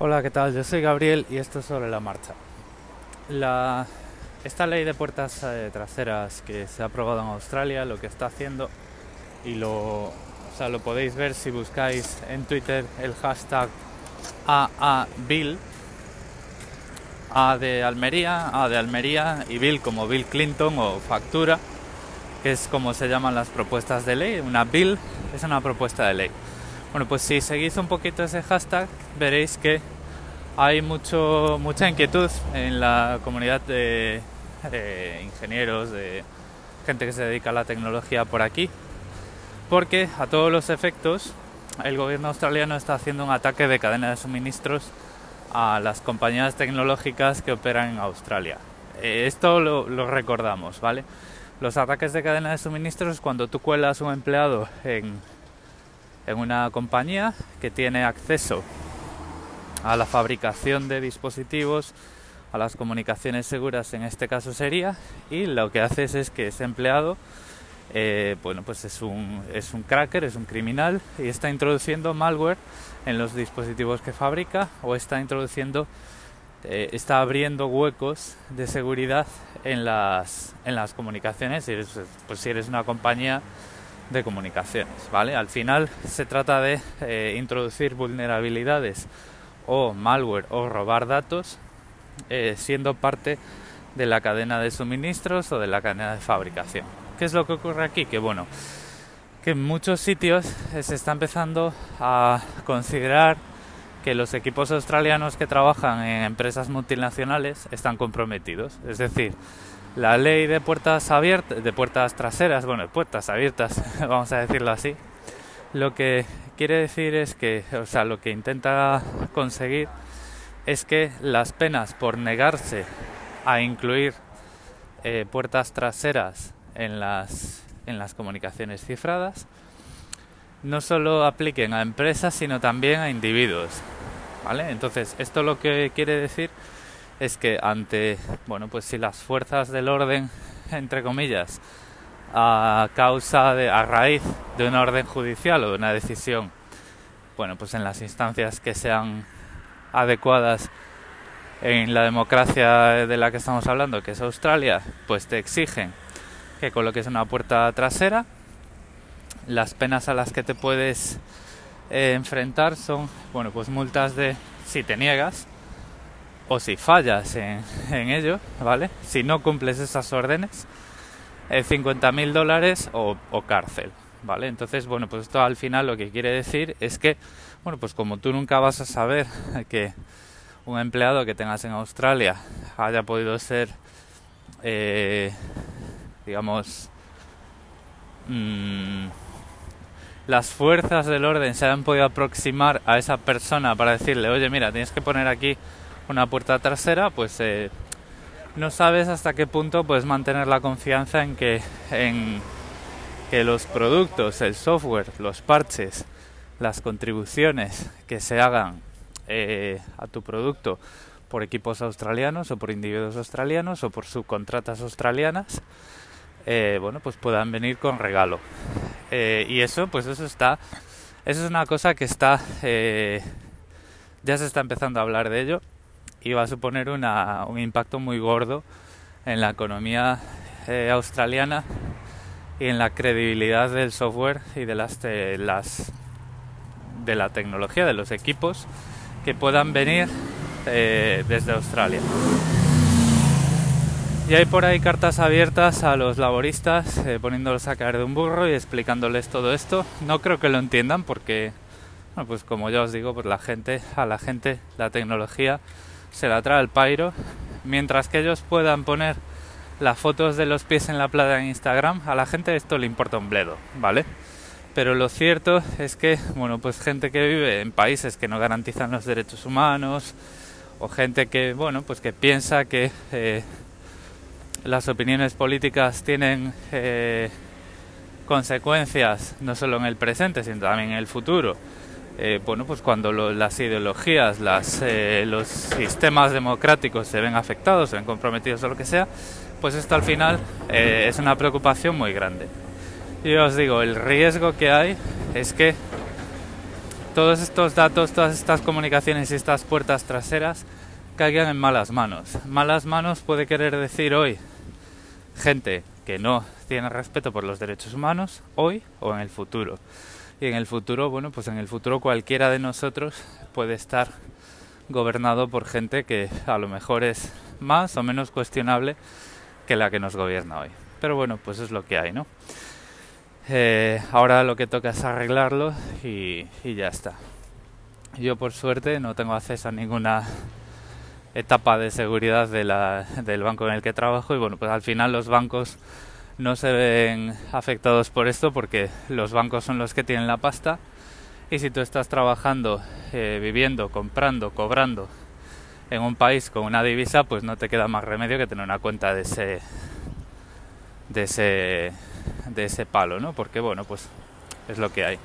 Hola, ¿qué tal? Yo soy Gabriel y esto es sobre la marcha. La, esta ley de puertas eh, traseras que se ha aprobado en Australia, lo que está haciendo, y lo, o sea, lo podéis ver si buscáis en Twitter el hashtag AABill, A de Almería, A de Almería y Bill como Bill Clinton o factura, que es como se llaman las propuestas de ley. Una bill es una propuesta de ley. Bueno, pues si seguís un poquito ese hashtag, veréis que hay mucho, mucha inquietud en la comunidad de, ingenieros, de gente que se dedica a la tecnología por aquí, porque a todos los efectos el gobierno australiano está haciendo un ataque de cadena de suministros a las compañías tecnológicas que operan en Australia. Eh, esto lo, lo, recordamos, ¿vale? Los ataques de cadena de suministros cuando tú cuelas un empleado en en una compañía que tiene acceso a la fabricación de dispositivos, a las comunicaciones seguras en este caso sería, y lo que haces es que ese empleado, eh, bueno, pues es un, es un cracker, es un criminal y está introduciendo malware en los dispositivos que fabrica o está introduciendo, eh, está abriendo huecos de seguridad en las, en las comunicaciones. pues si eres una compañía de comunicaciones, ¿vale? Al final se trata de eh, introducir vulnerabilidades o malware o robar datos eh, siendo parte de la cadena de suministros o de la cadena de fabricación. ¿Qué es lo que ocurre aquí? Que bueno, que en muchos sitios se está empezando a considerar que los equipos australianos que trabajan en empresas multinacionales están comprometidos. Es decir, la ley de puertas abiertas, de puertas traseras, bueno, puertas abiertas, vamos a decirlo así, lo que quiere decir es que, o sea, lo que intenta conseguir es que las penas por negarse a incluir eh, puertas traseras en las, en las comunicaciones cifradas no solo apliquen a empresas, sino también a individuos. ¿Vale? Entonces, esto lo que quiere decir es que ante, bueno, pues si las fuerzas del orden, entre comillas, a causa de, a raíz de una orden judicial o de una decisión, bueno, pues en las instancias que sean adecuadas en la democracia de la que estamos hablando, que es Australia, pues te exigen que coloques una puerta trasera. Las penas a las que te puedes eh, enfrentar son, bueno, pues multas de si te niegas, o si fallas en, ello, ¿vale? Si no cumples esas órdenes, eh, 50.000 dólares o, cárcel, ¿vale? Entonces, bueno, pues esto al final lo que quiere decir es que, bueno, pues como tú nunca vas a saber que un empleado que tengas en Australia haya podido ser, eh, digamos, mmm, las fuerzas del orden se hayan podido aproximar a esa persona para decirle, oye, mira, tienes que poner aquí una puerta trasera, pues eh, no sabes hasta qué punto puedes mantener la confianza en que, en que los productos, el software, los parches, las contribuciones que se hagan eh, a tu producto por equipos australianos o por individuos australianos o por subcontratas australianas, eh, bueno, pues puedan venir con regalo. y eso, pues eso está, eso es una cosa que está, ya se está empezando a hablar de ello y va a suponer una, un impacto muy gordo en la economía eh, australiana y en la credibilidad del software y de las, de las de la tecnología de los equipos que puedan venir eh, desde Australia. Y hay por ahí cartas abiertas a los laboristas eh, poniéndolos a caer de un burro y explicándoles todo esto. No creo que lo entiendan porque, bueno, pues como ya os digo, pues la gente, a la gente la tecnología se la trae el pairo, mientras que ellos puedan poner las fotos de los pies en la playa en Instagram, a la gente esto le importa un bledo, ¿vale? Pero lo cierto es que, bueno, pues gente que vive en países que no garantizan los derechos humanos, o gente que, bueno, pues que piensa que eh, las opiniones políticas tienen eh, consecuencias no solo en el presente, sino también en el futuro, eh, bueno, pues cuando las ideologías, eh, los sistemas democráticos se ven afectados, se ven comprometidos o lo que sea, pues esto al final eh, es una preocupación muy grande. Y os digo, el riesgo que hay es que todos estos datos, todas estas comunicaciones y estas puertas traseras caigan en malas manos. Malas manos puede querer decir hoy gente que no tiene respeto por los derechos humanos, hoy o en el futuro. Y en el futuro, bueno, pues en el futuro cualquiera de nosotros puede estar gobernado por gente que a lo mejor es más o menos cuestionable que la que nos gobierna hoy. Pero bueno, pues es lo que hay, ¿no? Eh, ahora lo que toca es arreglarlo y, ya está. Yo por suerte no tengo acceso a ninguna etapa de seguridad de la, del banco en el que trabajo y bueno, pues al final los bancos no se ven afectados por esto porque los bancos son los que tienen la pasta y si tú estás trabajando, eh, viviendo, comprando, cobrando en un país con una divisa, pues no te queda más remedio que tener una cuenta de ese de ese de ese palo, ¿no? Porque bueno, pues es lo que hay.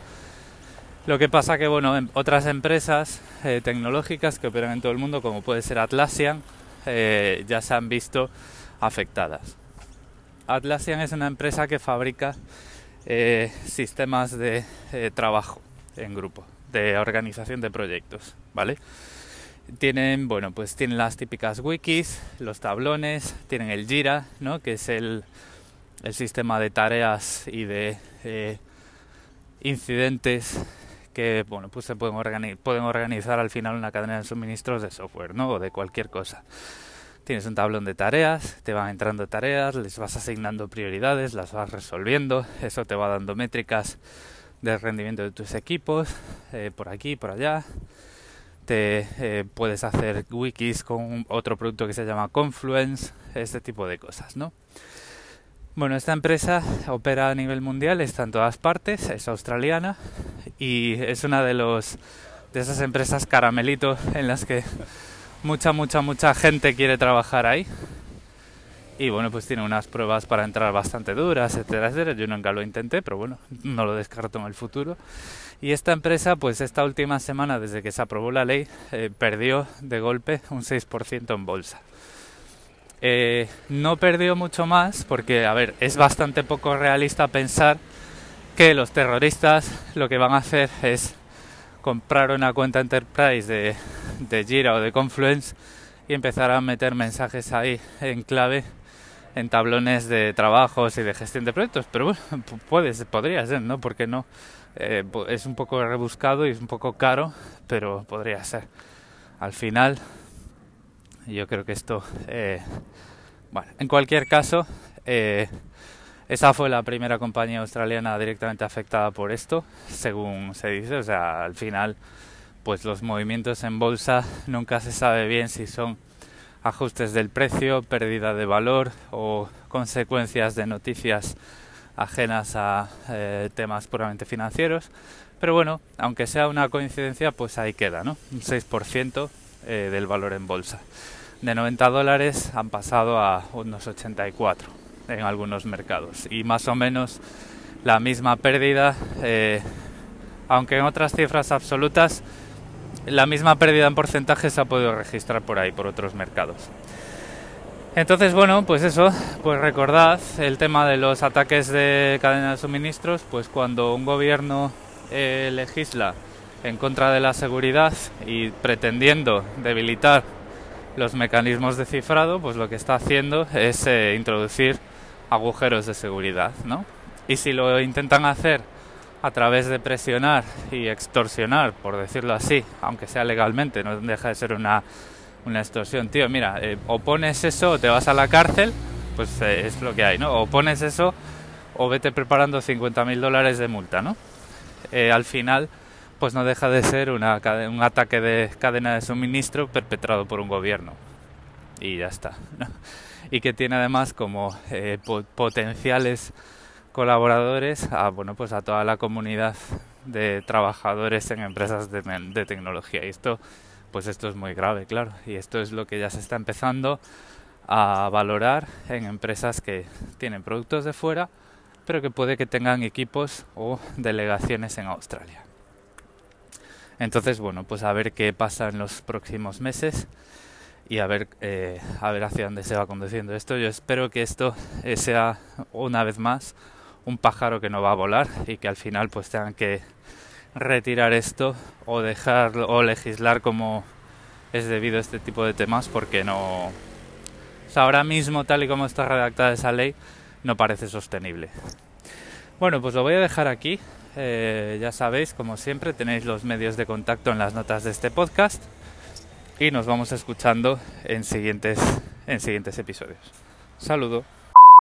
Lo que pasa que bueno, en otras empresas eh, tecnológicas que operan en todo el mundo, como puede ser Atlassian, eh, ya se han visto afectadas. Atlassian es una empresa que fabrica eh, sistemas de trabajo en grupo, de organización de proyectos, ¿vale? Tienen, bueno, pues tienen las típicas wikis, los tablones, tienen el Jira, ¿no? Que es el, sistema de tareas y de eh, incidentes que bueno pues se pueden, pueden organizar al final una cadena de suministros de software ¿no? o de cualquier cosa tienes un tablón de tareas te van entrando tareas les vas asignando prioridades las vas resolviendo eso te va dando métricas del rendimiento de tus equipos eh, por aquí por allá. Te eh, puedes hacer wikis con otro producto que se llama Confluence este tipo de cosas no bueno, esta empresa opera a nivel mundial, está en todas partes, es australiana y es una de los de esas empresas caramelito en las que mucha mucha mucha gente quiere trabajar ahí. Y bueno, pues tiene unas pruebas para entrar bastante duras, etcétera, etcétera. Yo nunca lo intenté, pero bueno, no lo descarto en el futuro. Y esta empresa, pues esta última semana, desde que se aprobó la ley, eh, perdió de golpe un 6% en bolsa. Eh, no perdió mucho más porque, a ver, es bastante poco realista pensar que los terroristas lo que van a hacer es comprar una cuenta Enterprise de, de Jira o de Confluence y empezar a meter mensajes ahí en clave en tablones de trabajos y de gestión de proyectos. Pero bueno, puede, podría ser, ¿no? Porque no. Eh, es un poco rebuscado y es un poco caro, pero podría ser. Al final, yo creo que esto, eh, bueno, en cualquier caso, eh, esa fue la primera compañía australiana directamente afectada por esto, según se dice. O sea, al final, pues los movimientos en bolsa nunca se sabe bien si son ajustes del precio, pérdida de valor o consecuencias de noticias ajenas a eh, temas puramente financieros. Pero bueno, aunque sea una coincidencia, pues ahí queda, ¿no? Un 6% del valor en bolsa de 90 dólares han pasado a unos 84 en algunos mercados y más o menos la misma pérdida, eh, aunque en otras cifras absolutas la misma pérdida en porcentaje se ha podido registrar por ahí, por otros mercados. Entonces, bueno, pues eso, pues recordad el tema de los ataques de cadena de suministros, pues cuando un gobierno eh, legisla en contra de la seguridad y pretendiendo debilitar los mecanismos de cifrado, pues lo que está haciendo es eh, introducir agujeros de seguridad, ¿no? Y si lo intentan hacer a través de presionar y extorsionar, por decirlo así, aunque sea legalmente, no deja de ser una, una extorsión, tío, mira, eh, o pones eso o te vas a la cárcel, pues eh, es lo que hay, ¿no? O pones eso o vete preparando 50.000 dólares de multa, ¿no? al final pues no deja de ser un ataque de cadena de suministro perpetrado por un gobierno. Y ya está. Y que tiene además como eh, potenciales colaboradores a, bueno, pues a toda la comunidad de trabajadores en empresas de, tecnología. Y esto, pues esto es muy grave, claro. Y esto es lo que ya se está empezando a valorar en empresas que tienen productos de fuera, pero que puede que tengan equipos o delegaciones en Australia. Entonces, bueno, pues a ver qué pasa en los próximos meses y a ver, eh, a ver hacia dónde se va conduciendo esto. Yo espero que esto eh, sea una vez más un pájaro que no va a volar y que al final pues tengan que retirar esto o dejar o legislar como es debido a este tipo de temas porque no ahora mismo tal y como está redactada esa ley no parece sostenible. Bueno pues lo voy a dejar aquí. Eh, ya sabéis como siempre tenéis los medios de contacto en las notas de este podcast y nos vamos escuchando en siguientes en siguientes episodios. Saludo